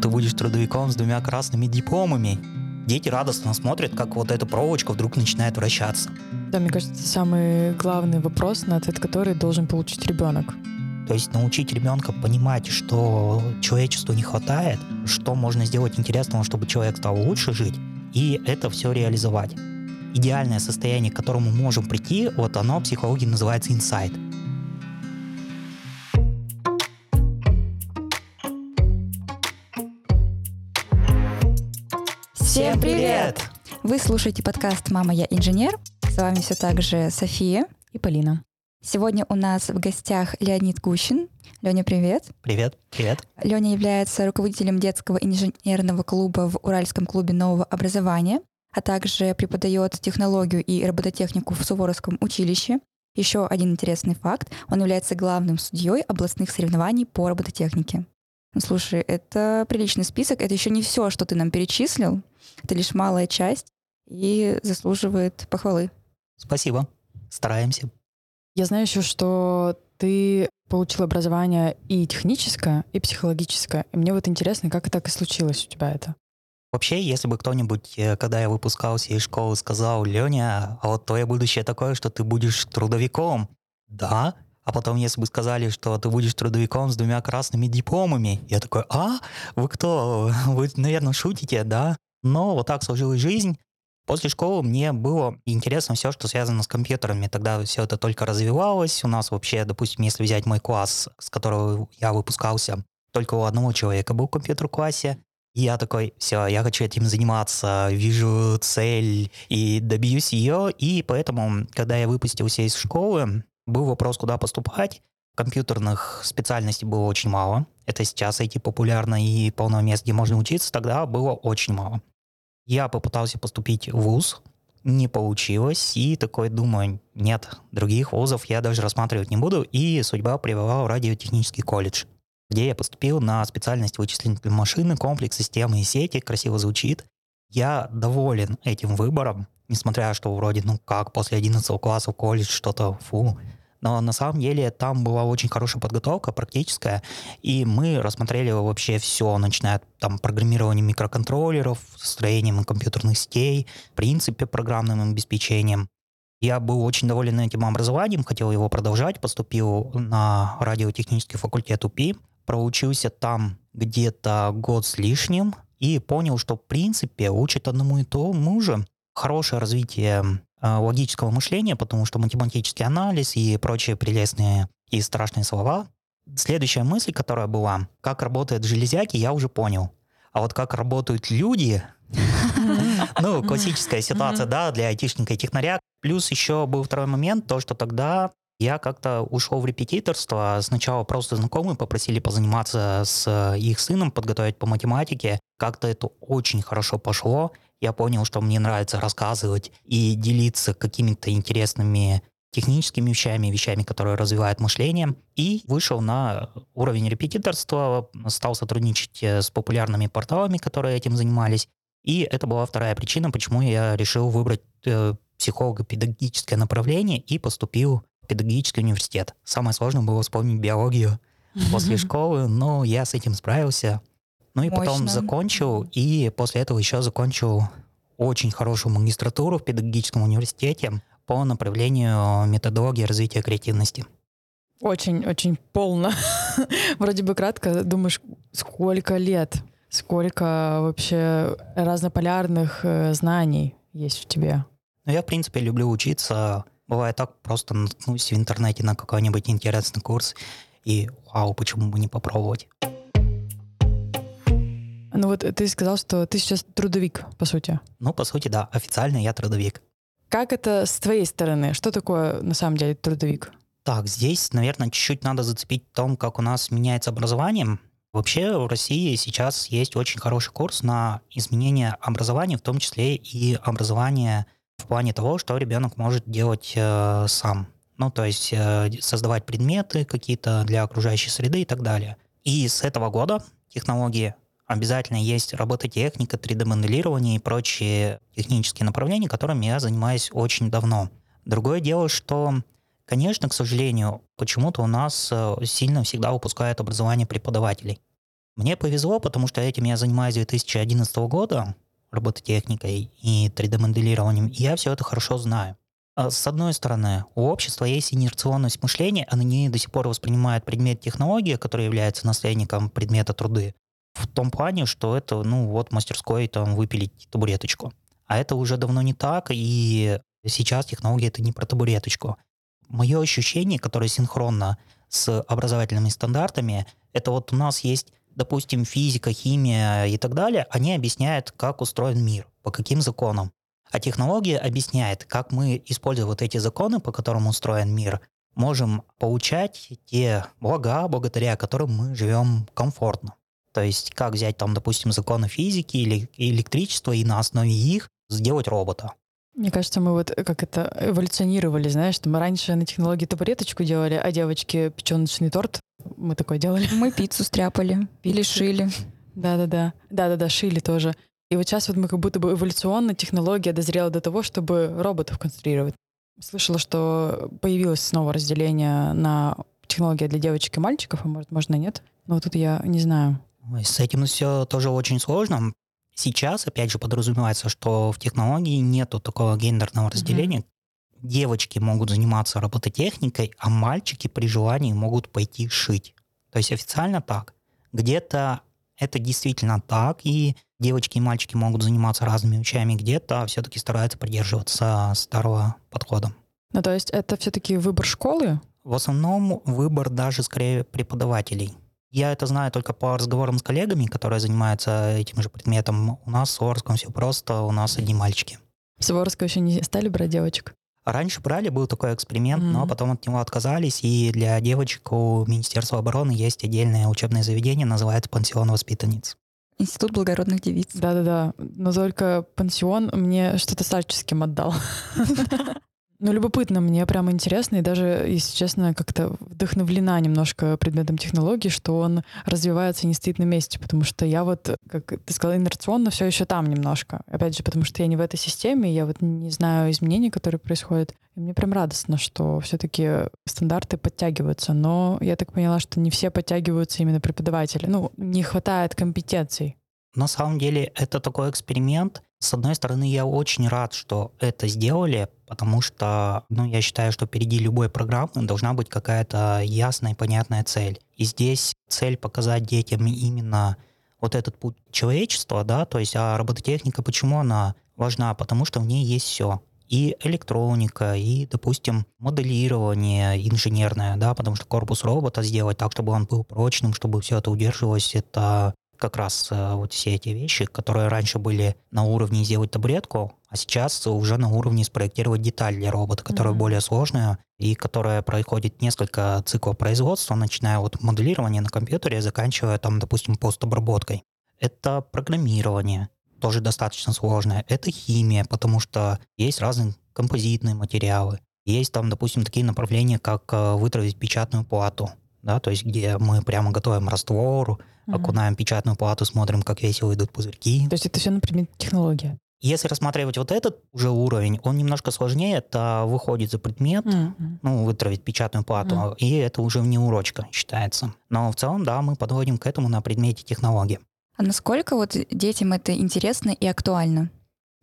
ты будешь трудовиком с двумя красными дипломами. Дети радостно смотрят, как вот эта проволочка вдруг начинает вращаться. Да, мне кажется, самый главный вопрос, на ответ который должен получить ребенок. То есть научить ребенка понимать, что человечеству не хватает, что можно сделать интересного, чтобы человек стал лучше жить, и это все реализовать. Идеальное состояние, к которому мы можем прийти, вот оно в психологии называется инсайт. Всем привет! Вы слушаете подкаст «Мама, я инженер». С вами все так же София и Полина. Сегодня у нас в гостях Леонид Гущин. Леня, привет. Привет, привет. Леня является руководителем детского инженерного клуба в Уральском клубе нового образования, а также преподает технологию и робототехнику в Суворовском училище. Еще один интересный факт. Он является главным судьей областных соревнований по робототехнике. Ну, слушай, это приличный список. Это еще не все, что ты нам перечислил. Это лишь малая часть и заслуживает похвалы. Спасибо. Стараемся. Я знаю еще, что ты получил образование и техническое, и психологическое. И мне вот интересно, как так и случилось у тебя это. Вообще, если бы кто-нибудь, э, когда я выпускался из школы, сказал, Леня, а вот твое будущее такое, что ты будешь трудовиком. Да, а потом, если бы сказали, что ты будешь трудовиком с двумя красными дипломами, я такой, а? Вы кто? Вы, наверное, шутите, да? Но вот так сложилась жизнь. После школы мне было интересно все, что связано с компьютерами. Тогда все это только развивалось. У нас вообще, допустим, если взять мой класс, с которого я выпускался, только у одного человека был компьютер в классе. И я такой, все, я хочу этим заниматься, вижу цель и добьюсь ее. И поэтому, когда я выпустился из школы, был вопрос, куда поступать. Компьютерных специальностей было очень мало. Это сейчас IT популярно и полного места, где можно учиться, тогда было очень мало. Я попытался поступить в ВУЗ, не получилось, и такой думаю, нет, других вузов я даже рассматривать не буду, и судьба привела в радиотехнический колледж, где я поступил на специальность вычислительной машины, комплекс системы и сети, красиво звучит. Я доволен этим выбором, несмотря что вроде, ну как, после 11 класса в колледж что-то, фу, но на самом деле там была очень хорошая подготовка практическая, и мы рассмотрели вообще все, начиная от там, программирования микроконтроллеров, строением компьютерных сетей, в принципе, программным обеспечением. Я был очень доволен этим образованием, хотел его продолжать, поступил на радиотехнический факультет УПИ, проучился там где-то год с лишним и понял, что в принципе учат одному и тому же. Хорошее развитие логического мышления, потому что математический анализ и прочие прелестные и страшные слова. Следующая мысль, которая была, как работают железяки, я уже понял. А вот как работают люди, ну, классическая ситуация, да, для айтишника и технаря. Плюс еще был второй момент, то, что тогда я как-то ушел в репетиторство. Сначала просто знакомые попросили позаниматься с их сыном, подготовить по математике. Как-то это очень хорошо пошло я понял, что мне нравится рассказывать и делиться какими-то интересными техническими вещами, вещами, которые развивают мышление, и вышел на уровень репетиторства, стал сотрудничать э, с популярными порталами, которые этим занимались, и это была вторая причина, почему я решил выбрать э, психолого-педагогическое направление и поступил в педагогический университет. Самое сложное было вспомнить биологию после школы, но я с этим справился. Ну и Мощно. потом закончил, и после этого еще закончил очень хорошую магистратуру в педагогическом университете по направлению методологии развития креативности. Очень-очень полно. Вроде бы кратко, думаешь, сколько лет, сколько вообще разнополярных э, знаний есть в тебе? Ну, я, в принципе, люблю учиться. Бывает так, просто наткнусь в интернете на какой-нибудь интересный курс, и вау, почему бы не попробовать? Ну вот ты сказал, что ты сейчас трудовик, по сути. Ну, по сути, да. Официально я трудовик. Как это с твоей стороны? Что такое на самом деле трудовик? Так, здесь, наверное, чуть-чуть надо зацепить в том, как у нас меняется образование. Вообще в России сейчас есть очень хороший курс на изменение образования, в том числе и образование в плане того, что ребенок может делать э, сам. Ну, то есть э, создавать предметы какие-то для окружающей среды и так далее. И с этого года технологии обязательно есть робототехника, 3D-моделирование и прочие технические направления, которыми я занимаюсь очень давно. Другое дело, что, конечно, к сожалению, почему-то у нас э, сильно всегда выпускают образование преподавателей. Мне повезло, потому что этим я занимаюсь с 2011 года, робототехникой и 3D-моделированием, и я все это хорошо знаю. А с одной стороны, у общества есть инерционность мышления, они до сих пор воспринимают предмет технологии, который является наследником предмета труды, в том плане, что это, ну, вот мастерской там выпилить табуреточку. А это уже давно не так, и сейчас технология это не про табуреточку. Мое ощущение, которое синхронно с образовательными стандартами, это вот у нас есть, допустим, физика, химия и так далее, они объясняют, как устроен мир, по каким законам. А технология объясняет, как мы, используя вот эти законы, по которым устроен мир, можем получать те блага, благодаря которым мы живем комфортно. То есть как взять там, допустим, законы физики или электричества и на основе их сделать робота. Мне кажется, мы вот как это эволюционировали, знаешь, что мы раньше на технологии табуреточку делали, а девочки печеночный торт. Мы такой делали. Мы пиццу стряпали или шили. Да-да-да. Да-да-да, шили тоже. И вот сейчас вот мы как будто бы эволюционно технология дозрела до того, чтобы роботов конструировать. Слышала, что появилось снова разделение на технологии для девочек и мальчиков, а может, можно нет. Но тут я не знаю. С этим все тоже очень сложно. Сейчас, опять же, подразумевается, что в технологии нету такого гендерного разделения. Mm-hmm. Девочки могут заниматься робототехникой, а мальчики при желании могут пойти шить. То есть официально так. Где-то это действительно так, и девочки и мальчики могут заниматься разными вещами, где-то все-таки стараются придерживаться старого подхода. Ну, то есть это все-таки выбор школы? В основном выбор даже скорее преподавателей. Я это знаю только по разговорам с коллегами, которые занимаются этим же предметом. У нас в Суворовском все просто, у нас одни мальчики. В Суворовском еще не стали брать девочек? Раньше брали, был такой эксперимент, mm-hmm. но потом от него отказались, и для девочек у Министерства обороны есть отдельное учебное заведение, называется «Пансион воспитанниц». Институт благородных девиц. Да-да-да, но только пансион мне что-то старческим отдал. Ну, любопытно, мне прямо интересно, и даже, если честно, как-то вдохновлена немножко предметом технологий, что он развивается и не стоит на месте, потому что я вот, как ты сказала, инерционно все еще там немножко. Опять же, потому что я не в этой системе, я вот не знаю изменений, которые происходят. И мне прям радостно, что все-таки стандарты подтягиваются, но я так поняла, что не все подтягиваются именно преподаватели. Ну, не хватает компетенций. На самом деле это такой эксперимент, с одной стороны, я очень рад, что это сделали, потому что, ну, я считаю, что впереди любой программы должна быть какая-то ясная и понятная цель. И здесь цель показать детям именно вот этот путь человечества, да, то есть, а робототехника, почему она важна? Потому что в ней есть все. И электроника, и, допустим, моделирование инженерное, да, потому что корпус робота сделать так, чтобы он был прочным, чтобы все это удерживалось, это как раз э, вот все эти вещи, которые раньше были на уровне сделать табуретку, а сейчас уже на уровне спроектировать деталь для робота, которая mm-hmm. более сложная и которая проходит несколько циклов производства, начиная от моделирования на компьютере, заканчивая там, допустим, постобработкой. Это программирование, тоже достаточно сложное. Это химия, потому что есть разные композитные материалы. Есть там, допустим, такие направления, как э, вытравить печатную плату, да, то есть где мы прямо готовим раствор, угу. окунаем печатную плату, смотрим, как весело идут пузырьки. То есть это все на предмет технологии? Если рассматривать вот этот уже уровень, он немножко сложнее, это выходит за предмет, mm-hmm. ну, вытравить печатную плату, mm-hmm. и это уже не урочка считается. Но в целом, да, мы подходим к этому на предмете технологии. А насколько вот детям это интересно и актуально?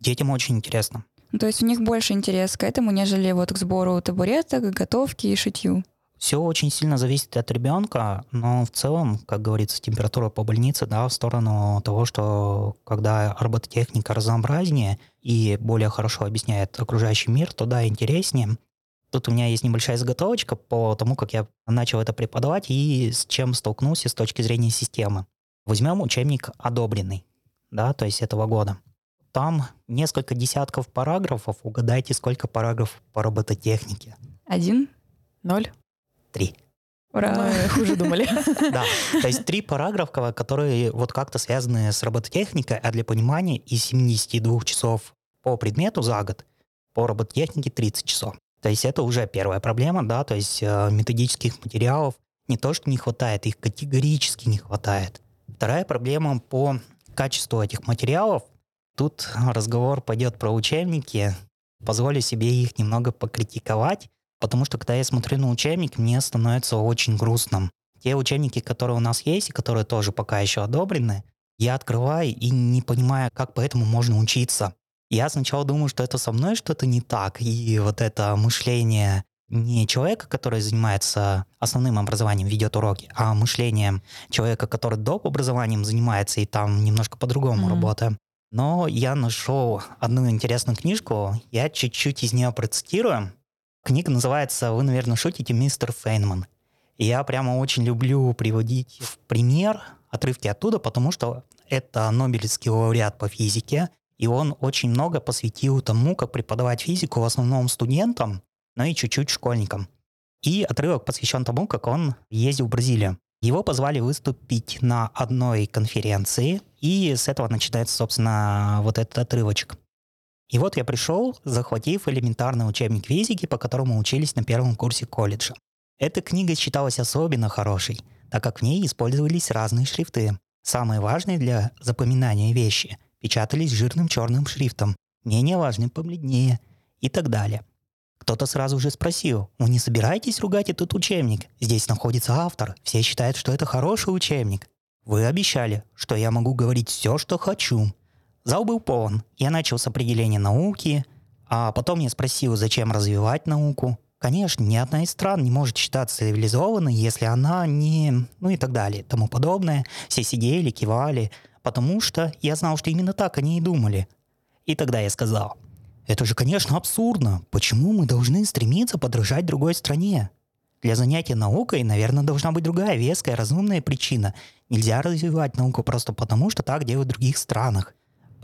Детям очень интересно. Ну, то есть у них больше интерес к этому, нежели вот к сбору табуреток, готовке и шитью? Все очень сильно зависит от ребенка, но в целом, как говорится, температура по больнице, да, в сторону того, что когда робототехника разнообразнее и более хорошо объясняет окружающий мир, то да, интереснее. Тут у меня есть небольшая заготовочка по тому, как я начал это преподавать и с чем столкнулся с точки зрения системы. Возьмем учебник одобренный, да, то есть этого года. Там несколько десятков параграфов. Угадайте, сколько параграфов по робототехнике? Один. Ноль. Три. Ура! Мы хуже думали. Да, то есть три параграфа, которые вот как-то связаны с робототехникой, а для понимания из 72 часов по предмету за год, по робототехнике 30 часов. То есть это уже первая проблема, да, то есть э, методических материалов не то, что не хватает, их категорически не хватает. Вторая проблема по качеству этих материалов. Тут разговор пойдет про учебники. Позволю себе их немного покритиковать. Потому что, когда я смотрю на учебник, мне становится очень грустно. те учебники, которые у нас есть, и которые тоже пока еще одобрены, я открываю и не понимаю, как по этому можно учиться. Я сначала думаю, что это со мной что-то не так, и вот это мышление не человека, который занимается основным образованием, ведет уроки, а мышлением человека, который доп. образованием занимается и там немножко по-другому mm-hmm. работаем. Но я нашел одну интересную книжку, я чуть-чуть из нее процитирую. Книга называется «Вы, наверное, шутите, мистер Фейнман». Я прямо очень люблю приводить в пример отрывки оттуда, потому что это Нобелевский лауреат по физике, и он очень много посвятил тому, как преподавать физику в основном студентам, но и чуть-чуть школьникам. И отрывок посвящен тому, как он ездил в Бразилию. Его позвали выступить на одной конференции, и с этого начинается, собственно, вот этот отрывочек. И вот я пришел, захватив элементарный учебник физики, по которому учились на первом курсе колледжа. Эта книга считалась особенно хорошей, так как в ней использовались разные шрифты. Самые важные для запоминания вещи печатались жирным черным шрифтом, менее важные побледнее и так далее. Кто-то сразу же спросил, вы не собираетесь ругать этот учебник? Здесь находится автор, все считают, что это хороший учебник. Вы обещали, что я могу говорить все, что хочу. Зал был полон. Я начал с определения науки, а потом я спросил, зачем развивать науку. Конечно, ни одна из стран не может считаться цивилизованной, если она не... ну и так далее, тому подобное. Все сидели, кивали, потому что я знал, что именно так они и думали. И тогда я сказал, это же, конечно, абсурдно. Почему мы должны стремиться подражать другой стране? Для занятия наукой, наверное, должна быть другая веская, разумная причина. Нельзя развивать науку просто потому, что так делают в других странах.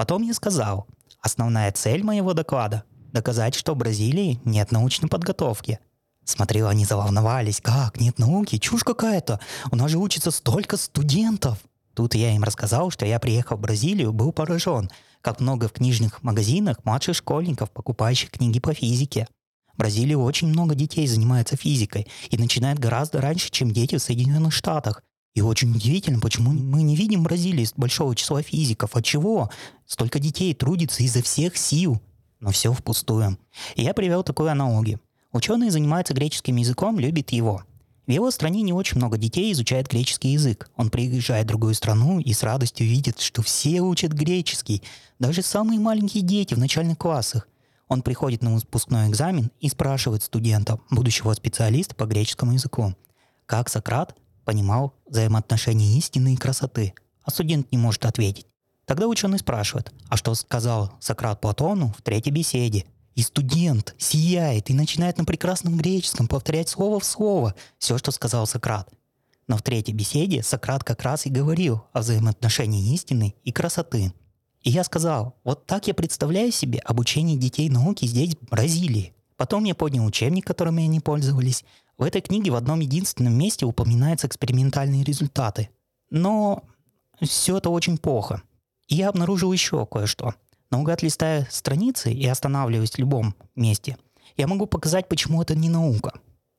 Потом я сказал, основная цель моего доклада доказать, что в Бразилии нет научной подготовки. Смотрю, они заволновались. Как? Нет науки? Чушь какая-то. У нас же учится столько студентов. Тут я им рассказал, что я приехал в Бразилию, был поражен, как много в книжных магазинах младших школьников, покупающих книги по физике. В Бразилии очень много детей занимается физикой и начинает гораздо раньше, чем дети в Соединенных Штатах. И очень удивительно, почему мы не видим в Бразилии большого числа физиков. От чего? Столько детей трудится изо всех сил но все впустую. И я привел такую аналогию. Ученый занимается греческим языком, любит его. В его стране не очень много детей изучает греческий язык. Он приезжает в другую страну и с радостью видит, что все учат греческий, даже самые маленькие дети в начальных классах. Он приходит на выпускной экзамен и спрашивает студента, будущего специалиста по греческому языку, как Сократ понимал взаимоотношения истины и красоты. А студент не может ответить. Тогда ученый спрашивает, а что сказал Сократ Платону в третьей беседе? И студент сияет и начинает на прекрасном греческом повторять слово в слово все, что сказал Сократ. Но в третьей беседе Сократ как раз и говорил о взаимоотношении истины и красоты. И я сказал, вот так я представляю себе обучение детей науки здесь, в Бразилии. Потом я поднял учебник, которым они пользовались. В этой книге в одном единственном месте упоминаются экспериментальные результаты. Но все это очень плохо. И я обнаружил еще кое-что. Наугад листая страницы и останавливаясь в любом месте, я могу показать, почему это не наука.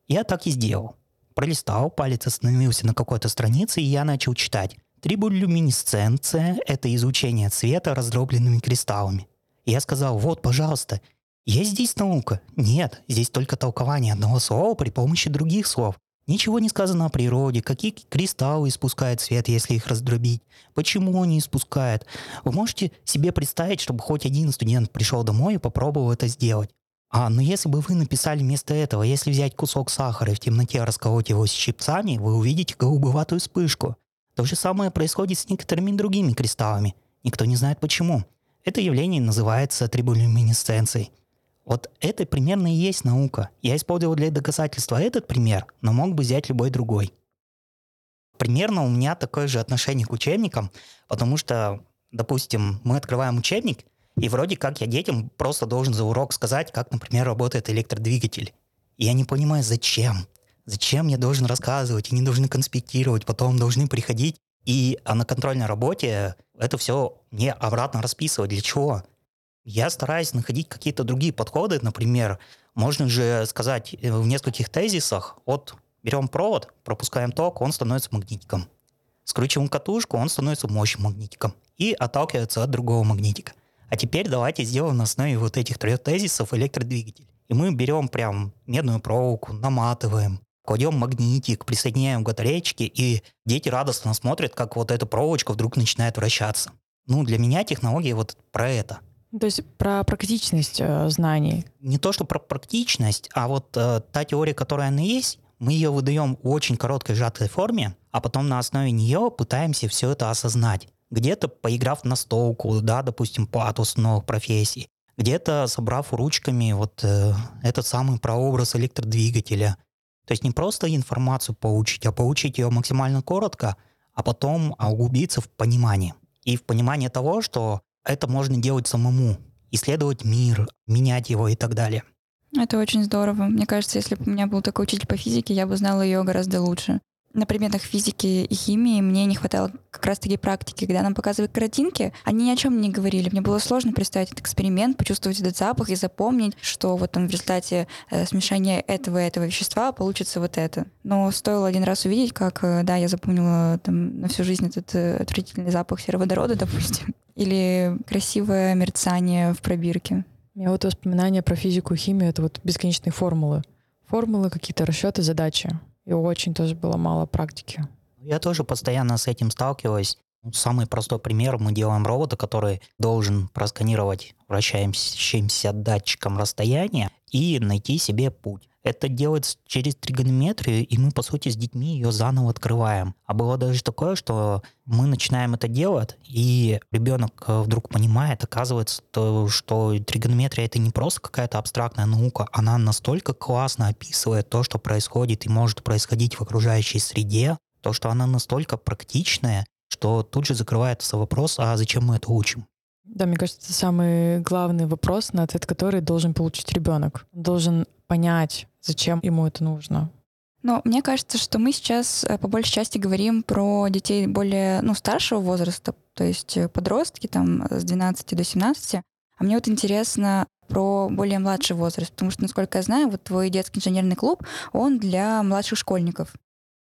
Я так и сделал. Пролистал, палец остановился на какой-то странице, и я начал читать. Триболюминесценция — это изучение цвета раздробленными кристаллами. Я сказал, вот, пожалуйста, есть здесь наука? Нет, здесь только толкование одного слова при помощи других слов. Ничего не сказано о природе, какие кристаллы испускают свет, если их раздробить, почему они испускают. Вы можете себе представить, чтобы хоть один студент пришел домой и попробовал это сделать. А, но если бы вы написали вместо этого, если взять кусок сахара и в темноте расколоть его с щипцами, вы увидите голубоватую вспышку. То же самое происходит с некоторыми другими кристаллами. Никто не знает почему. Это явление называется триболюминесценцией. Вот это примерно и есть наука. Я использовал для доказательства этот пример, но мог бы взять любой другой. Примерно у меня такое же отношение к учебникам, потому что, допустим, мы открываем учебник, и вроде как я детям просто должен за урок сказать, как, например, работает электродвигатель. И я не понимаю, зачем. Зачем я должен рассказывать, и не должны конспектировать, потом должны приходить и а на контрольной работе это все мне обратно расписывать. Для чего? Я стараюсь находить какие-то другие подходы. Например, можно же сказать э, в нескольких тезисах, вот берем провод, пропускаем ток, он становится магнитиком. Скручиваем катушку, он становится мощным магнитиком и отталкивается от другого магнитика. А теперь давайте сделаем на основе вот этих трех тезисов электродвигатель. И мы берем прям медную проволоку, наматываем, кладем магнитик, присоединяем к и дети радостно смотрят, как вот эта проволочка вдруг начинает вращаться. Ну, для меня технология вот про это. То есть про практичность э, знаний. Не то, что про практичность, а вот э, та теория, которая она есть, мы ее выдаем в очень короткой сжатой форме, а потом на основе нее пытаемся все это осознать. Где-то поиграв на столку, да, допустим, по атосу новых профессий, где-то собрав ручками вот э, этот самый прообраз электродвигателя. То есть не просто информацию получить, а получить ее максимально коротко, а потом углубиться в понимание. И в понимание того, что это можно делать самому, исследовать мир, менять его и так далее. Это очень здорово. Мне кажется, если бы у меня был такой учитель по физике, я бы знала ее гораздо лучше на предметах физики и химии мне не хватало как раз-таки практики. Когда нам показывали картинки, они ни о чем не говорили. Мне было сложно представить этот эксперимент, почувствовать этот запах и запомнить, что вот там в результате э, смешения этого и этого вещества получится вот это. Но стоило один раз увидеть, как, э, да, я запомнила там на всю жизнь этот э, отвратительный запах сероводорода, допустим, или красивое мерцание в пробирке. У меня вот воспоминания про физику и химию — это вот бесконечные формулы. Формулы, какие-то расчеты, задачи. И очень тоже было мало практики. Я тоже постоянно с этим сталкиваюсь. Самый простой пример. Мы делаем робота, который должен просканировать вращающимся датчиком расстояние и найти себе путь. Это делается через тригонометрию, и мы, по сути, с детьми ее заново открываем. А было даже такое, что мы начинаем это делать, и ребенок э, вдруг понимает, оказывается, то, что тригонометрия — это не просто какая-то абстрактная наука, она настолько классно описывает то, что происходит и может происходить в окружающей среде, то, что она настолько практичная, что тут же закрывается вопрос, а зачем мы это учим? Да, мне кажется, это самый главный вопрос, на ответ который должен получить ребенок. должен понять, зачем ему это нужно. Но мне кажется, что мы сейчас э, по большей части говорим про детей более ну, старшего возраста, то есть э, подростки там с 12 до 17. А мне вот интересно про более младший возраст, потому что, насколько я знаю, вот твой детский инженерный клуб, он для младших школьников.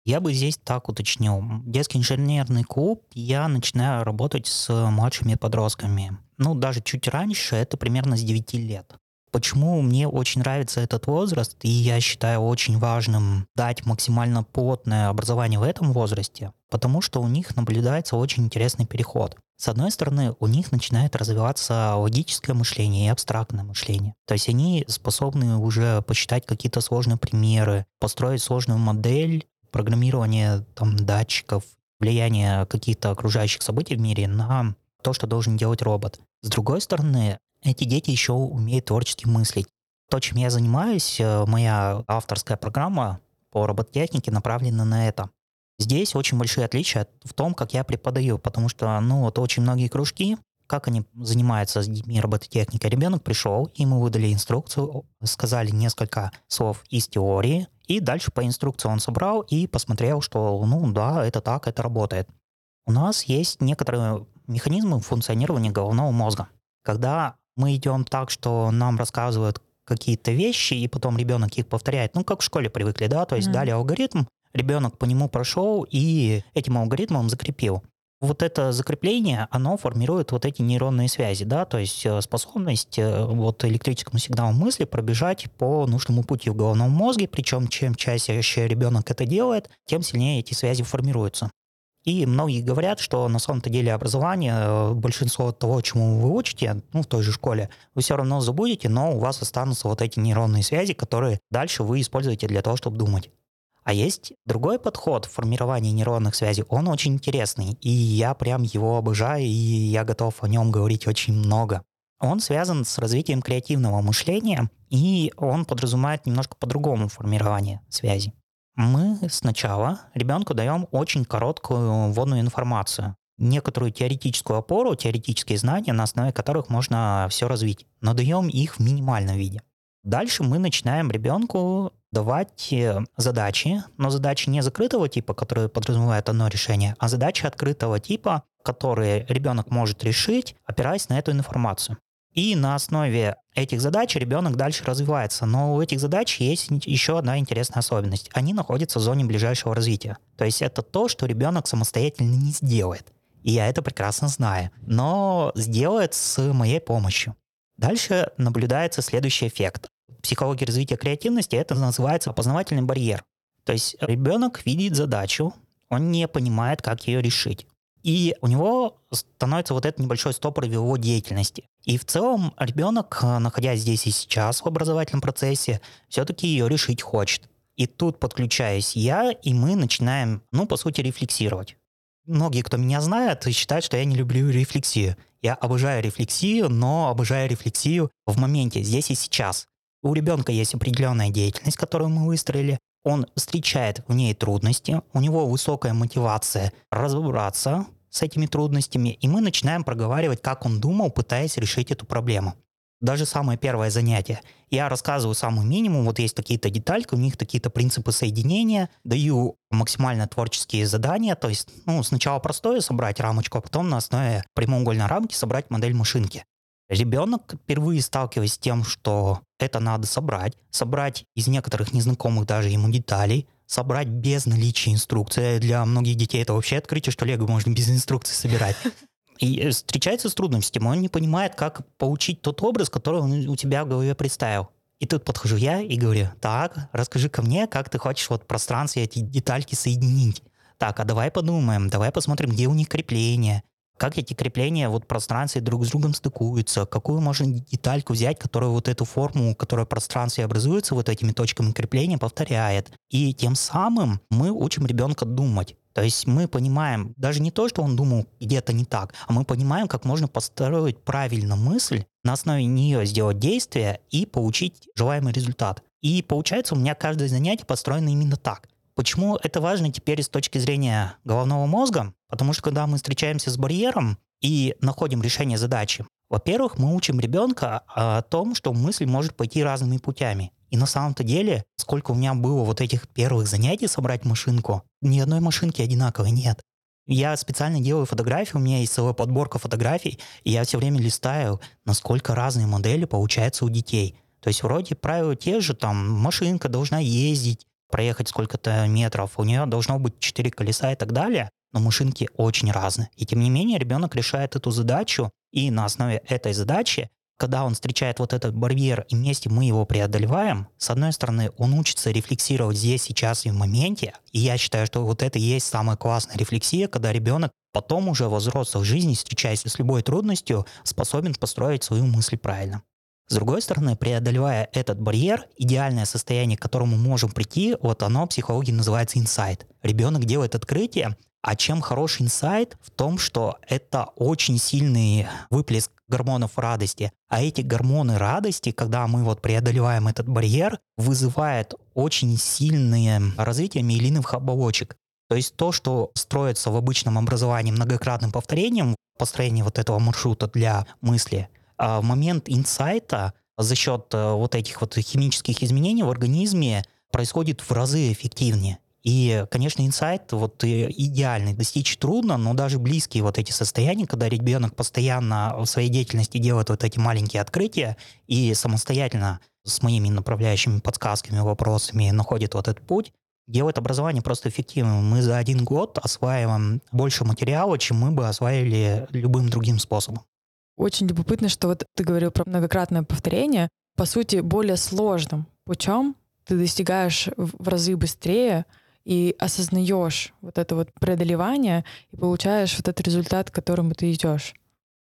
Я бы здесь так уточнил. Детский инженерный клуб, я начинаю работать с младшими подростками. Ну, даже чуть раньше, это примерно с 9 лет. Почему мне очень нравится этот возраст, и я считаю очень важным дать максимально плотное образование в этом возрасте? Потому что у них наблюдается очень интересный переход. С одной стороны, у них начинает развиваться логическое мышление и абстрактное мышление. То есть они способны уже посчитать какие-то сложные примеры, построить сложную модель программирование там, датчиков, влияние каких-то окружающих событий в мире на то, что должен делать робот. С другой стороны, эти дети еще умеют творчески мыслить. То, чем я занимаюсь, э, моя авторская программа по робототехнике направлена на это. Здесь очень большие отличия в том, как я преподаю, потому что, ну, вот очень многие кружки, как они занимаются с детьми робототехникой. Ребенок пришел, ему выдали инструкцию, сказали несколько слов из теории, и дальше по инструкции он собрал и посмотрел, что, ну да, это так, это работает. У нас есть некоторые механизмы функционирования головного мозга. Когда мы идем так, что нам рассказывают какие-то вещи, и потом ребенок их повторяет, ну, как в школе привыкли, да, то есть mm. дали алгоритм, ребенок по нему прошел и этим алгоритмом закрепил вот это закрепление, оно формирует вот эти нейронные связи, да, то есть э, способность э, вот электрическому сигналу мысли пробежать по нужному пути в головном мозге, причем чем чаще ребенок это делает, тем сильнее эти связи формируются. И многие говорят, что на самом-то деле образование, э, большинство того, чему вы учите, ну, в той же школе, вы все равно забудете, но у вас останутся вот эти нейронные связи, которые дальше вы используете для того, чтобы думать. А есть другой подход в формировании нейронных связей, он очень интересный, и я прям его обожаю, и я готов о нем говорить очень много. Он связан с развитием креативного мышления, и он подразумевает немножко по-другому формирование связи. Мы сначала ребенку даем очень короткую вводную информацию, некоторую теоретическую опору, теоретические знания, на основе которых можно все развить, но даем их в минимальном виде. Дальше мы начинаем ребенку давать э, задачи, но задачи не закрытого типа, которые подразумевают одно решение, а задачи открытого типа, которые ребенок может решить, опираясь на эту информацию. И на основе этих задач ребенок дальше развивается. Но у этих задач есть еще одна интересная особенность. Они находятся в зоне ближайшего развития. То есть это то, что ребенок самостоятельно не сделает. И я это прекрасно знаю. Но сделает с моей помощью. Дальше наблюдается следующий эффект психологии развития креативности это называется опознавательный барьер. То есть ребенок видит задачу, он не понимает, как ее решить. И у него становится вот этот небольшой стопор в его деятельности. И в целом ребенок, э, находясь здесь и сейчас в образовательном процессе, все-таки ее решить хочет. И тут подключаюсь я, и мы начинаем, ну, по сути, рефлексировать. Многие, кто меня знает, считают, что я не люблю рефлексию. Я обожаю рефлексию, но обожаю рефлексию в моменте, здесь и сейчас. У ребенка есть определенная деятельность, которую мы выстроили, он встречает в ней трудности, у него высокая мотивация разобраться с этими трудностями, и мы начинаем проговаривать, как он думал, пытаясь решить эту проблему. Даже самое первое занятие. Я рассказываю самый минимум, вот есть какие-то детальки, у них какие-то принципы соединения, даю максимально творческие задания, то есть ну, сначала простое собрать рамочку, а потом на основе прямоугольной рамки собрать модель машинки. Ребенок, впервые сталкиваясь с тем, что это надо собрать, собрать из некоторых незнакомых даже ему деталей, собрать без наличия инструкции. Для многих детей это вообще открытие, что лего можно без инструкции собирать. И встречается с трудностями, он не понимает, как получить тот образ, который он у тебя в голове представил. И тут подхожу я и говорю, так, расскажи ко мне, как ты хочешь вот в пространстве эти детальки соединить. Так, а давай подумаем, давай посмотрим, где у них крепление, как эти крепления вот пространстве друг с другом стыкуются, какую можно детальку взять, которая вот эту форму, которая в пространстве образуется вот этими точками крепления, повторяет. И тем самым мы учим ребенка думать. То есть мы понимаем даже не то, что он думал где-то не так, а мы понимаем, как можно построить правильно мысль, на основе нее сделать действие и получить желаемый результат. И получается у меня каждое занятие построено именно так. Почему это важно теперь с точки зрения головного мозга? Потому что когда мы встречаемся с барьером и находим решение задачи, во-первых, мы учим ребенка о том, что мысль может пойти разными путями. И на самом-то деле, сколько у меня было вот этих первых занятий собрать машинку, ни одной машинки одинаковой нет. Я специально делаю фотографии, у меня есть целая подборка фотографий, и я все время листаю, насколько разные модели получаются у детей. То есть вроде правила те же, там машинка должна ездить, проехать сколько-то метров, у нее должно быть четыре колеса и так далее, но машинки очень разные. И тем не менее ребенок решает эту задачу, и на основе этой задачи, когда он встречает вот этот барьер, и вместе мы его преодолеваем, с одной стороны, он учится рефлексировать здесь, сейчас и в моменте, и я считаю, что вот это и есть самая классная рефлексия, когда ребенок потом уже во взрослой жизни, встречаясь с любой трудностью, способен построить свою мысль правильно. С другой стороны, преодолевая этот барьер, идеальное состояние, к которому можем прийти, вот оно в психологии называется инсайт. Ребенок делает открытие, а чем хороший инсайт? В том, что это очень сильный выплеск гормонов радости. А эти гормоны радости, когда мы вот преодолеваем этот барьер, вызывает очень сильное развитие миелиновых оболочек. То есть то, что строится в обычном образовании многократным повторением, построение вот этого маршрута для мысли, в момент инсайта за счет э, вот этих вот химических изменений в организме происходит в разы эффективнее. И, конечно, инсайт вот идеальный достичь трудно, но даже близкие вот эти состояния, когда ребенок постоянно в своей деятельности делает вот эти маленькие открытия и самостоятельно с моими направляющими подсказками, вопросами находит вот этот путь, делает образование просто эффективным. Мы за один год осваиваем больше материала, чем мы бы осваивали любым другим способом. Очень любопытно, что вот ты говорил про многократное повторение. По сути, более сложным путем ты достигаешь в разы быстрее и осознаешь вот это вот преодолевание и получаешь вот этот результат, к которому ты идешь.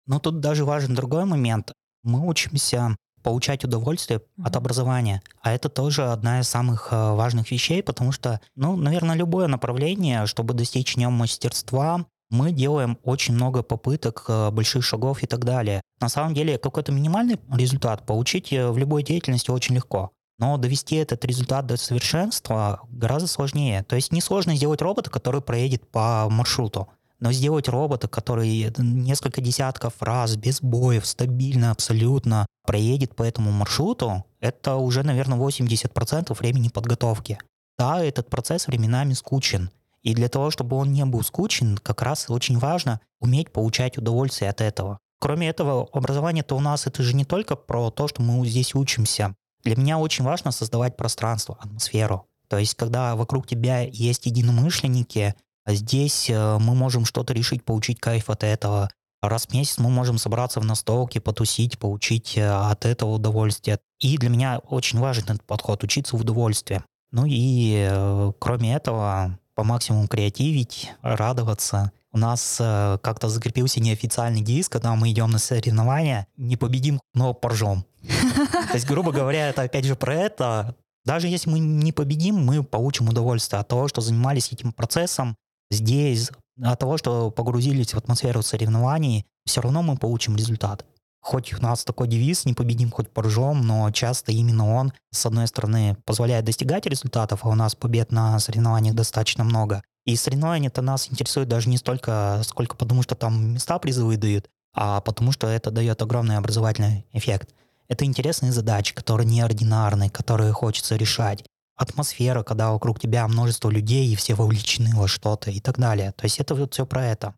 Но тут даже важен другой момент. Мы учимся получать удовольствие mm-hmm. от образования. А это тоже одна из самых э, важных вещей, потому что, ну, наверное, любое направление, чтобы достичь в нем мастерства, мы делаем очень много попыток, э, больших шагов и так далее. На самом деле какой-то минимальный результат получить э, в любой деятельности очень легко. Но довести этот результат до совершенства гораздо сложнее. То есть несложно сделать робота, который проедет по маршруту. Но сделать робота, который несколько десятков раз без боев, стабильно, абсолютно проедет по этому маршруту, это уже, наверное, 80% времени подготовки. Да, этот процесс временами скучен. И для того, чтобы он не был скучен, как раз очень важно уметь получать удовольствие от этого. Кроме этого, образование-то у нас это же не только про то, что мы здесь учимся. Для меня очень важно создавать пространство, атмосферу. То есть, когда вокруг тебя есть единомышленники, здесь э, мы можем что-то решить, получить кайф от этого. Раз в месяц мы можем собраться в настолке, потусить, получить э, от этого удовольствие. И для меня очень важен этот подход, учиться в удовольствии. Ну и э, кроме этого, по максимуму креативить, радоваться. У нас э, как-то закрепился неофициальный диск, когда мы идем на соревнования, не победим, но поржем. То есть, грубо говоря, это опять же про это. Даже если мы не победим, мы получим удовольствие от того, что занимались этим процессом здесь, от того, что погрузились в атмосферу соревнований, все равно мы получим результат. Хоть у нас такой девиз «не победим, хоть поржем», но часто именно он, с одной стороны, позволяет достигать результатов, а у нас побед на соревнованиях достаточно много. И соревнования-то нас интересуют даже не столько, сколько потому, что там места призовые дают, а потому что это дает огромный образовательный эффект. Это интересные задачи, которые неординарные, которые хочется решать. Атмосфера, когда вокруг тебя множество людей, и все вовлечены во что-то и так далее. То есть это вот все про это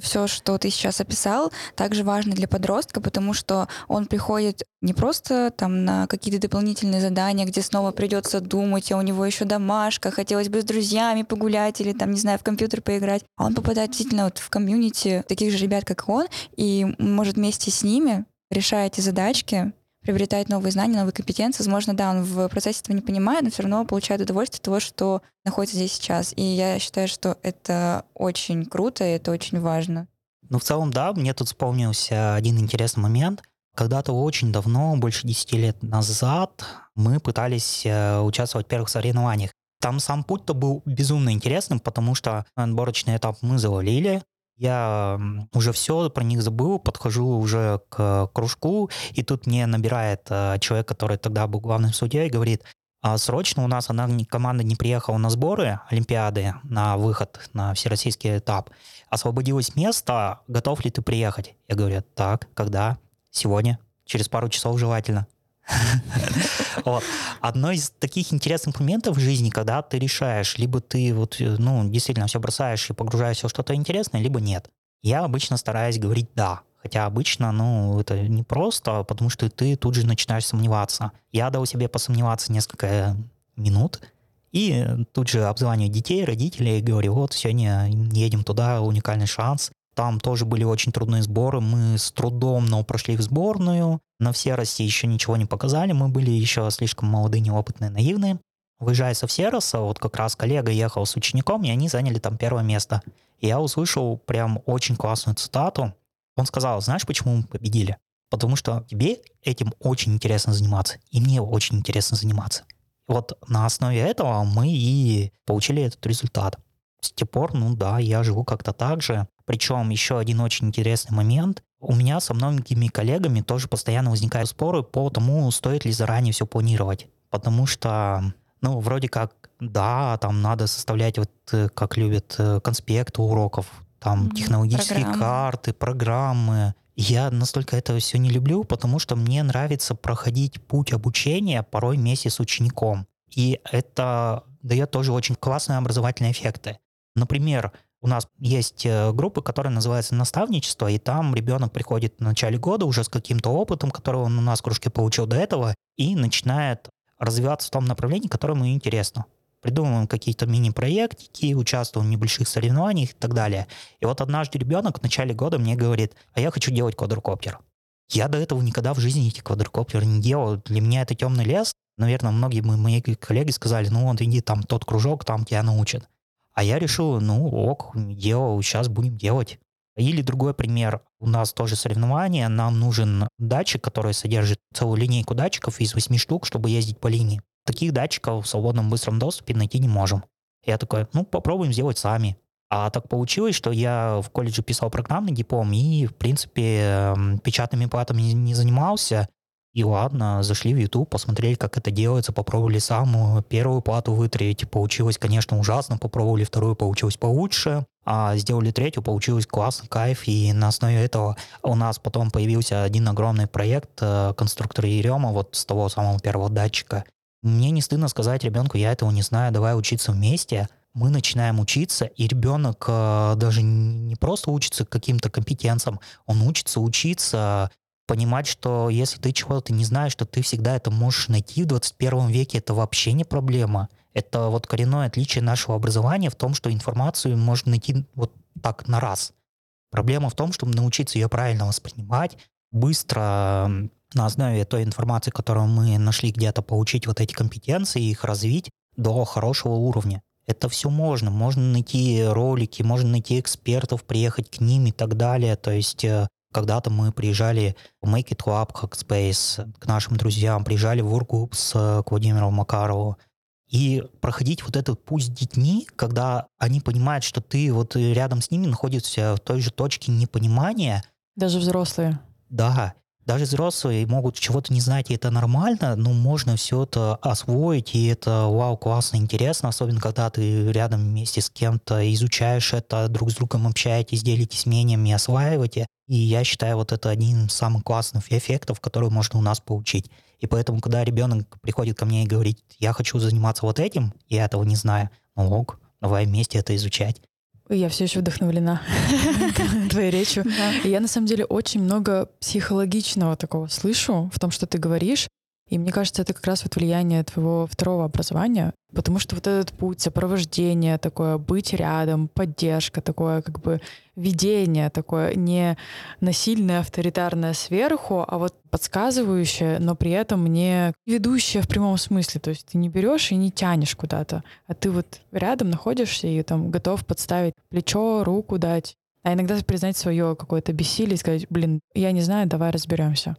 все, что ты сейчас описал, также важно для подростка, потому что он приходит не просто там на какие-то дополнительные задания, где снова придется думать, а у него еще домашка, хотелось бы с друзьями погулять или там, не знаю, в компьютер поиграть. А он попадает действительно вот в комьюнити таких же ребят, как он, и может вместе с ними решая эти задачки, приобретает новые знания, новые компетенции. Возможно, да, он в процессе этого не понимает, но все равно получает удовольствие от того, что находится здесь сейчас. И я считаю, что это очень круто, и это очень важно. Ну, в целом, да, мне тут вспомнился один интересный момент. Когда-то очень давно, больше 10 лет назад, мы пытались э, участвовать в первых соревнованиях. Там сам путь-то был безумно интересным, потому что отборочный этап мы завалили, я уже все про них забыл, подхожу уже к кружку, и тут мне набирает э, человек, который тогда был главным судьей, и говорит, а срочно у нас она, команда не приехала на сборы Олимпиады, на выход на всероссийский этап. Освободилось место, готов ли ты приехать? Я говорю, так, когда? Сегодня, через пару часов желательно. Одно из таких интересных моментов в жизни, когда ты решаешь, либо ты вот, э, ну, действительно все бросаешь и погружаешься в что-то интересное, либо нет. Я обычно стараюсь говорить «да», Хотя обычно, ну, это не просто, потому что ты тут же начинаешь сомневаться. Я дал себе посомневаться несколько минут, и тут же обзваниваю детей, родителей, и говорю, вот, сегодня едем туда, уникальный шанс. Там тоже были очень трудные сборы. Мы с трудом, но прошли в сборную. На все России еще ничего не показали. Мы были еще слишком молодые, неопытные, наивные. Выезжая со Всероса, вот как раз коллега ехал с учеником, и они заняли там первое место. И я услышал прям очень классную цитату. Он сказал, знаешь, почему мы победили? Потому что тебе этим очень интересно заниматься, и мне очень интересно заниматься. Вот на основе этого мы и получили этот результат. С тех пор, ну да, я живу как-то так же. Причем еще один очень интересный момент. У меня со многими коллегами тоже постоянно возникают споры по тому, стоит ли заранее все планировать. Потому что, ну, вроде как, да, там надо составлять, вот э, как любят, э, конспекты уроков, там mm-hmm. технологические программы. карты, программы. Я настолько это все не люблю, потому что мне нравится проходить путь обучения порой вместе с учеником. И это дает тоже очень классные образовательные эффекты. Например, у нас есть э, группы, которые называются наставничество, и там ребенок приходит в начале года уже с каким-то опытом, который он у нас в кружке получил до этого, и начинает развиваться в том направлении, которое ему интересно. Придумываем какие-то мини-проектики, участвуем в небольших соревнованиях и так далее. И вот однажды ребенок в начале года мне говорит, а я хочу делать квадрокоптер. Я до этого никогда в жизни эти квадрокоптеры не делал. Для меня это темный лес. Наверное, многие мои коллеги сказали, ну вот иди там тот кружок, там тебя научат. А я решил, ну ок, делал, сейчас будем делать. Или другой пример. У нас тоже соревнования. Нам нужен датчик, который содержит целую линейку датчиков из 8 штук, чтобы ездить по линии. Таких датчиков в свободном быстром доступе найти не можем. Я такой, ну попробуем сделать сами. А так получилось, что я в колледже писал программный диплом и, в принципе, печатными платами не занимался. И ладно, зашли в YouTube, посмотрели, как это делается, попробовали самую первую плату вытравить. Получилось, конечно, ужасно. Попробовали вторую, получилось получше. А сделали третью, получилось классно, кайф. И на основе этого у нас потом появился один огромный проект э, конструктора Ерема, вот с того самого первого датчика. Мне не стыдно сказать ребенку, я этого не знаю, давай учиться вместе. Мы начинаем учиться, и ребенок э, даже не просто учится каким-то компетенциям, он учится учиться понимать, что если ты чего-то не знаешь, то ты всегда это можешь найти в 21 веке, это вообще не проблема. Это вот коренное отличие нашего образования в том, что информацию можно найти вот так на раз. Проблема в том, чтобы научиться ее правильно воспринимать, быстро на основе той информации, которую мы нашли где-то, получить вот эти компетенции, их развить, до хорошего уровня. Это все можно. Можно найти ролики, можно найти экспертов, приехать к ним и так далее. То есть э, когда-то мы приезжали в Make It Lab, Hackspace, к нашим друзьям, приезжали в Workgroups э, к Владимиру Макарову. И проходить вот этот путь с детьми, когда они понимают, что ты вот рядом с ними находишься в той же точке непонимания. Даже взрослые. Да, даже взрослые могут чего-то не знать, и это нормально, но можно все это освоить, и это, вау, классно, интересно, особенно когда ты рядом вместе с кем-то изучаешь это, друг с другом общаетесь, делитесь мнениями, осваиваете. И я считаю, вот это один из самых классных эффектов, которые можно у нас получить. И поэтому, когда ребенок приходит ко мне и говорит, я хочу заниматься вот этим, я этого не знаю, ну ок, давай вместе это изучать. Я все еще вдохновлена твоей речью. Я на самом деле очень много психологичного такого слышу в том, что ты говоришь. И мне кажется, это как раз вот влияние твоего второго образования, потому что вот этот путь сопровождения, такое быть рядом, поддержка, такое как бы видение, такое не насильное, авторитарное сверху, а вот подсказывающее, но при этом не ведущее в прямом смысле. То есть ты не берешь и не тянешь куда-то, а ты вот рядом находишься и там готов подставить плечо, руку дать. А иногда признать свое какое-то бессилие и сказать, блин, я не знаю, давай разберемся.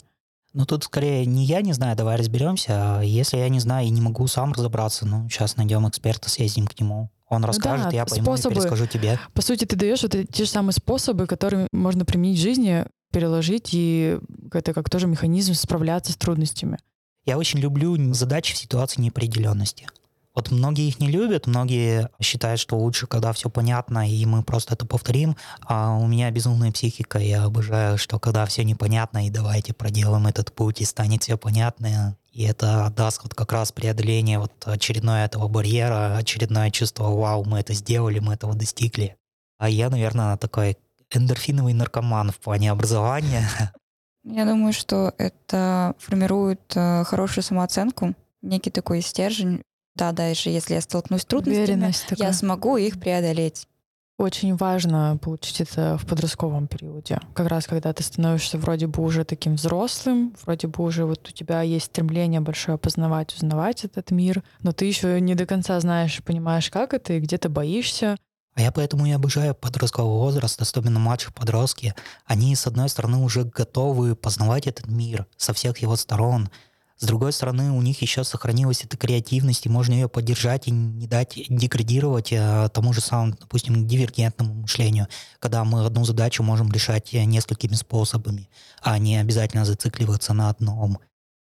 Ну, тут скорее не я не знаю, давай разберемся. А если я не знаю и не могу сам разобраться, ну, сейчас найдем эксперта, съездим к нему. Он расскажет, ну да, я пойму способы, и перескажу тебе. По сути, ты даешь вот те же самые способы, которые можно применить в жизни, переложить, и это как тоже механизм справляться с трудностями. Я очень люблю задачи в ситуации неопределенности. Вот многие их не любят, многие считают, что лучше, когда все понятно, и мы просто это повторим. А у меня безумная психика, я обожаю, что когда все непонятно, и давайте проделаем этот путь, и станет все понятно. И это даст вот как раз преодоление вот очередное этого барьера, очередное чувство «Вау, мы это сделали, мы этого достигли». А я, наверное, такой эндорфиновый наркоман в плане образования. Я думаю, что это формирует э, хорошую самооценку, некий такой стержень, да, даже если я столкнусь с трудностями, я смогу их преодолеть. Очень важно получить это в подростковом периоде. Как раз когда ты становишься вроде бы уже таким взрослым, вроде бы уже вот у тебя есть стремление большое познавать, узнавать этот мир, но ты еще не до конца знаешь, понимаешь, как это, и где ты боишься. А я поэтому и обожаю подростковый возраст, особенно младших подростки. Они, с одной стороны, уже готовы познавать этот мир со всех его сторон, с другой стороны, у них еще сохранилась эта креативность, и можно ее поддержать и не дать деградировать а, тому же самому, допустим, дивергентному мышлению, когда мы одну задачу можем решать э, несколькими способами, а не обязательно зацикливаться на одном.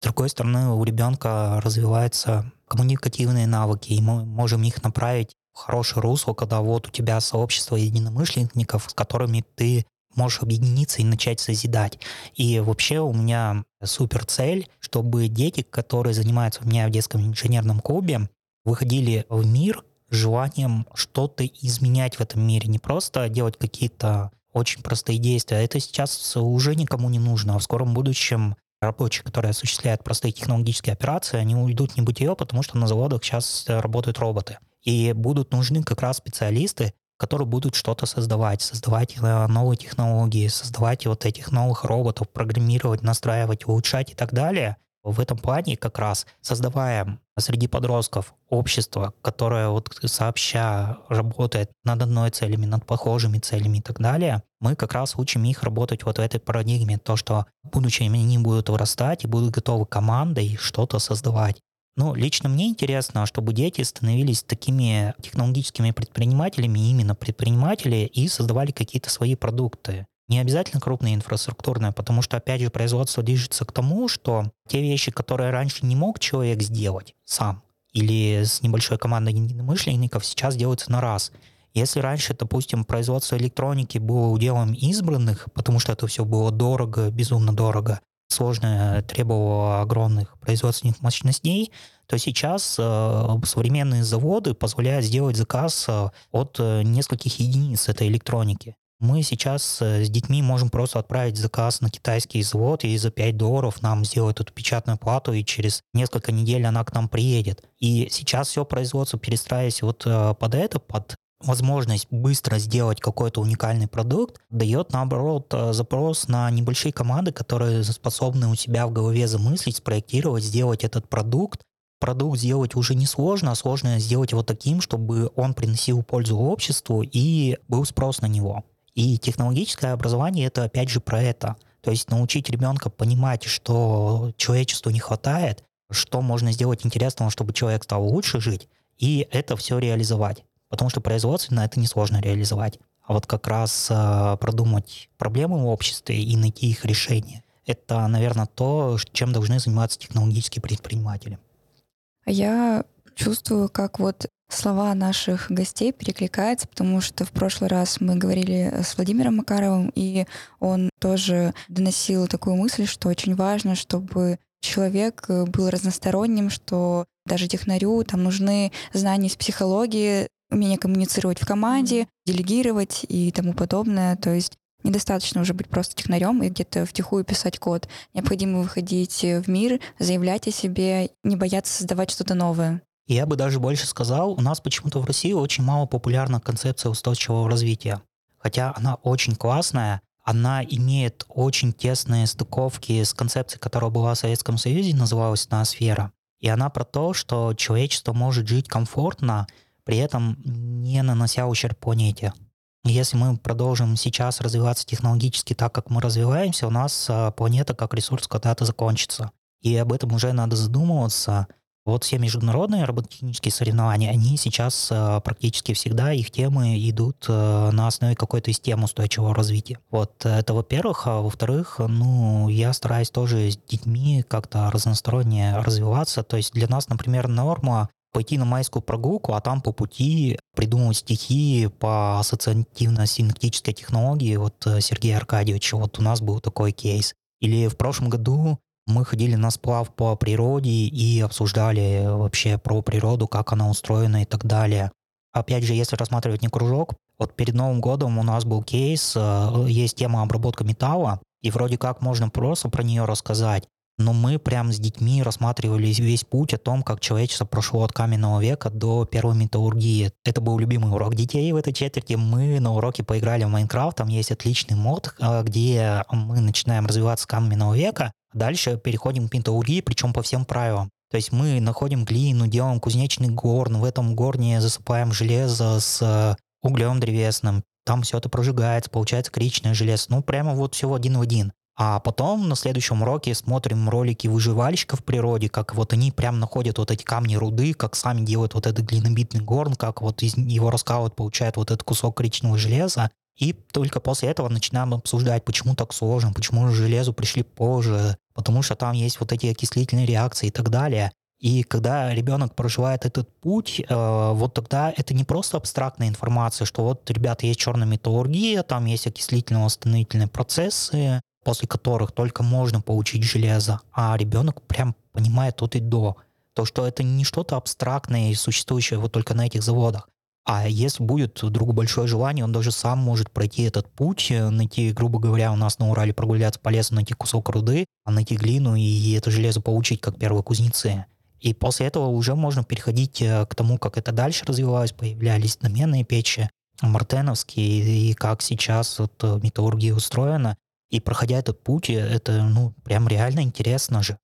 С другой стороны, у ребенка развиваются коммуникативные навыки, и мы можем их направить в хорошее русло, когда вот у тебя сообщество единомышленников, с которыми ты можешь объединиться и начать созидать. И вообще у меня супер цель, чтобы дети, которые занимаются у меня в детском инженерном клубе, выходили в мир с желанием что-то изменять в этом мире, не просто делать какие-то очень простые действия. Это сейчас уже никому не нужно. А в скором будущем рабочие, которые осуществляют простые технологические операции, они уйдут в небытие, потому что на заводах сейчас работают роботы. И будут нужны как раз специалисты, которые будут что-то создавать, создавать э, новые технологии, создавать вот этих новых роботов, программировать, настраивать, улучшать и так далее. В этом плане как раз создавая среди подростков общество, которое вот сообща работает над одной целями, над похожими целями и так далее, мы как раз учим их работать вот в этой парадигме, то, что в они будут вырастать и будут готовы командой что-то создавать. Ну, лично мне интересно, чтобы дети становились такими технологическими предпринимателями, именно предприниматели, и создавали какие-то свои продукты. Не обязательно крупные инфраструктурные, потому что, опять же, производство движется к тому, что те вещи, которые раньше не мог человек сделать сам, или с небольшой командой единомышленников, сейчас делаются на раз. Если раньше, допустим, производство электроники было уделом избранных, потому что это все было дорого, безумно дорого, сложное, требовало огромных производственных мощностей, то сейчас э, современные заводы позволяют сделать заказ э, от э, нескольких единиц этой электроники. Мы сейчас с детьми можем просто отправить заказ на китайский завод, и за 5 долларов нам сделают эту печатную плату, и через несколько недель она к нам приедет. И сейчас все производство перестраиваясь вот под это, под возможность быстро сделать какой-то уникальный продукт дает, наоборот, э, запрос на небольшие команды, которые способны у себя в голове замыслить, спроектировать, сделать этот продукт продукт сделать уже не сложно, а сложно сделать его таким, чтобы он приносил пользу обществу и был спрос на него. И технологическое образование это опять же про это. То есть научить ребенка понимать, что человечеству не хватает, что можно сделать интересного, чтобы человек стал лучше жить, и это все реализовать. Потому что производственно это несложно реализовать. А вот как раз э, продумать проблемы в обществе и найти их решение, это, наверное, то, чем должны заниматься технологические предприниматели. Я чувствую, как вот слова наших гостей перекликаются, потому что в прошлый раз мы говорили с Владимиром Макаровым, и он тоже доносил такую мысль, что очень важно, чтобы человек э, был разносторонним, что даже технарю там нужны знания из психологии, умение коммуницировать в команде, делегировать и тому подобное. То есть недостаточно уже быть просто технарем и где-то втихую писать код. Необходимо выходить в мир, заявлять о себе, не бояться создавать что-то новое. Я бы даже больше сказал, у нас почему-то в России очень мало популярна концепция устойчивого развития. Хотя она очень классная, она имеет очень тесные стыковки с концепцией, которая была в Советском Союзе, называлась «Ноосфера». И она про то, что человечество может жить комфортно, при этом не нанося ущерб планете. Если мы продолжим сейчас развиваться технологически так, как мы развиваемся, у нас а, планета как ресурс когда-то закончится. И об этом уже надо задумываться – вот все международные робототехнические соревнования, они сейчас э, практически всегда, их темы идут э, на основе какой-то системы устойчивого развития. Вот это во-первых. А во-вторых, ну, я стараюсь тоже с детьми как-то разносторонне развиваться. То есть для нас, например, норма пойти на майскую прогулку, а там по пути придумывать стихи по ассоциативно-синтетической технологии. Вот э, Сергей Аркадьевич, вот у нас был такой кейс. Или в прошлом году мы ходили на сплав по природе и обсуждали вообще про природу, как она устроена и так далее. Опять же, если рассматривать не кружок, вот перед Новым годом у нас был кейс, э, есть тема обработка металла, и вроде как можно просто про нее рассказать, но мы прям с детьми рассматривали весь путь о том, как человечество прошло от каменного века до первой металлургии. Это был любимый урок детей в этой четверти. Мы на уроке поиграли в Майнкрафт, там есть отличный мод, э, где мы начинаем развиваться с каменного века, Дальше переходим к металлургии, причем по всем правилам. То есть мы находим глину, делаем кузнечный горн, в этом горне засыпаем железо с э, углем древесным, там все это прожигается, получается коричневое железо. Ну, прямо вот все один в один. А потом на следующем уроке смотрим ролики выживальщиков в природе, как вот они прям находят вот эти камни руды, как сами делают вот этот глинобитный горн, как вот из его раскалывают, получают вот этот кусок коричневого железа. И только после этого начинаем обсуждать, почему так сложно, почему железу пришли позже, потому что там есть вот эти окислительные реакции и так далее. И когда ребенок проживает этот путь, э, вот тогда это не просто абстрактная информация, что вот, ребята, есть черная металлургия, там есть окислительно-восстановительные процессы, после которых только можно получить железо, а ребенок прям понимает тут и до. То, что это не что-то абстрактное и существующее вот только на этих заводах. А если будет вдруг большое желание, он даже сам может пройти этот путь, э, найти, грубо говоря, у нас на Урале прогуляться полезно, найти кусок руды, а найти глину и это железо получить, как первые кузнецы. И после этого уже можно переходить э, к тому, как это дальше развивалось, появлялись доменные печи, мартеновские, и как сейчас вот э, металлургия устроена. И проходя этот путь, это, ну, прям реально интересно же.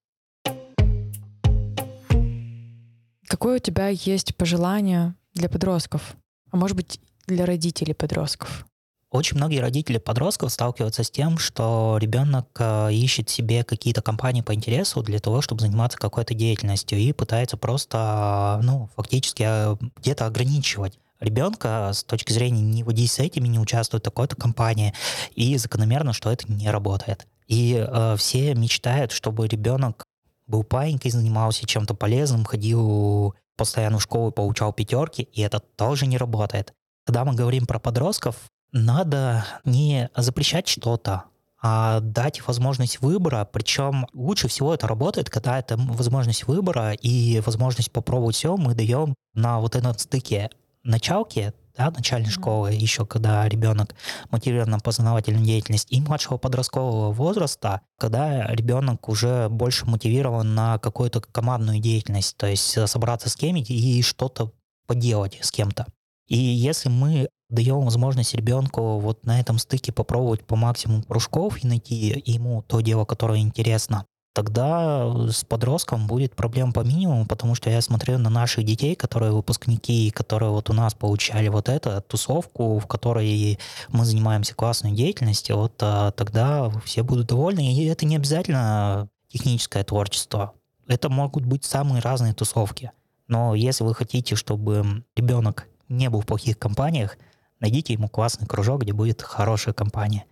Какое у тебя есть пожелание для подростков, а может быть для родителей подростков? Очень многие родители подростков сталкиваются с тем, что ребенок э, ищет себе какие-то компании по интересу для того, чтобы заниматься какой-то деятельностью и пытается просто, ну, фактически э, где-то ограничивать ребенка с точки зрения не с этими, не участвовать в такой-то компании, и закономерно, что это не работает. И э, все мечтают, чтобы ребенок был паинькой, занимался чем-то полезным, ходил постоянно в школу получал пятерки, и это тоже не работает. Когда мы говорим про подростков, надо не запрещать что-то, а дать возможность выбора, причем лучше всего это работает, когда это возможность выбора и возможность попробовать все мы даем на вот этом стыке началки, да, начальной mm-hmm. школы, еще когда ребенок мотивирован на познавательную деятельность, и младшего подросткового возраста, когда ребенок уже больше мотивирован на какую-то командную деятельность, то есть собраться с кем-то и что-то поделать с кем-то. И если мы даем возможность ребенку вот на этом стыке попробовать по максимуму кружков и найти ему то дело, которое интересно, тогда с подростком будет проблем по минимуму, потому что я смотрю на наших детей, которые выпускники, которые вот у нас получали вот эту тусовку, в которой мы занимаемся классной деятельностью, вот а, тогда все будут довольны. И это не обязательно техническое творчество. Это могут быть самые разные тусовки. Но если вы хотите, чтобы ребенок не был в плохих компаниях, найдите ему классный кружок, где будет хорошая компания.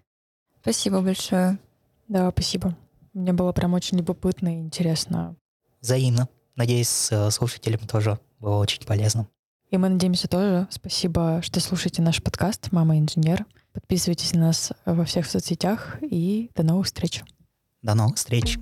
Спасибо большое. Да, спасибо. Мне было прям очень любопытно и интересно. Взаимно. Надеюсь, слушателям тоже было очень полезно. И мы надеемся тоже. Спасибо, что слушаете наш подкаст «Мама инженер». Подписывайтесь на нас во всех соцсетях и до новых встреч. До новых встреч.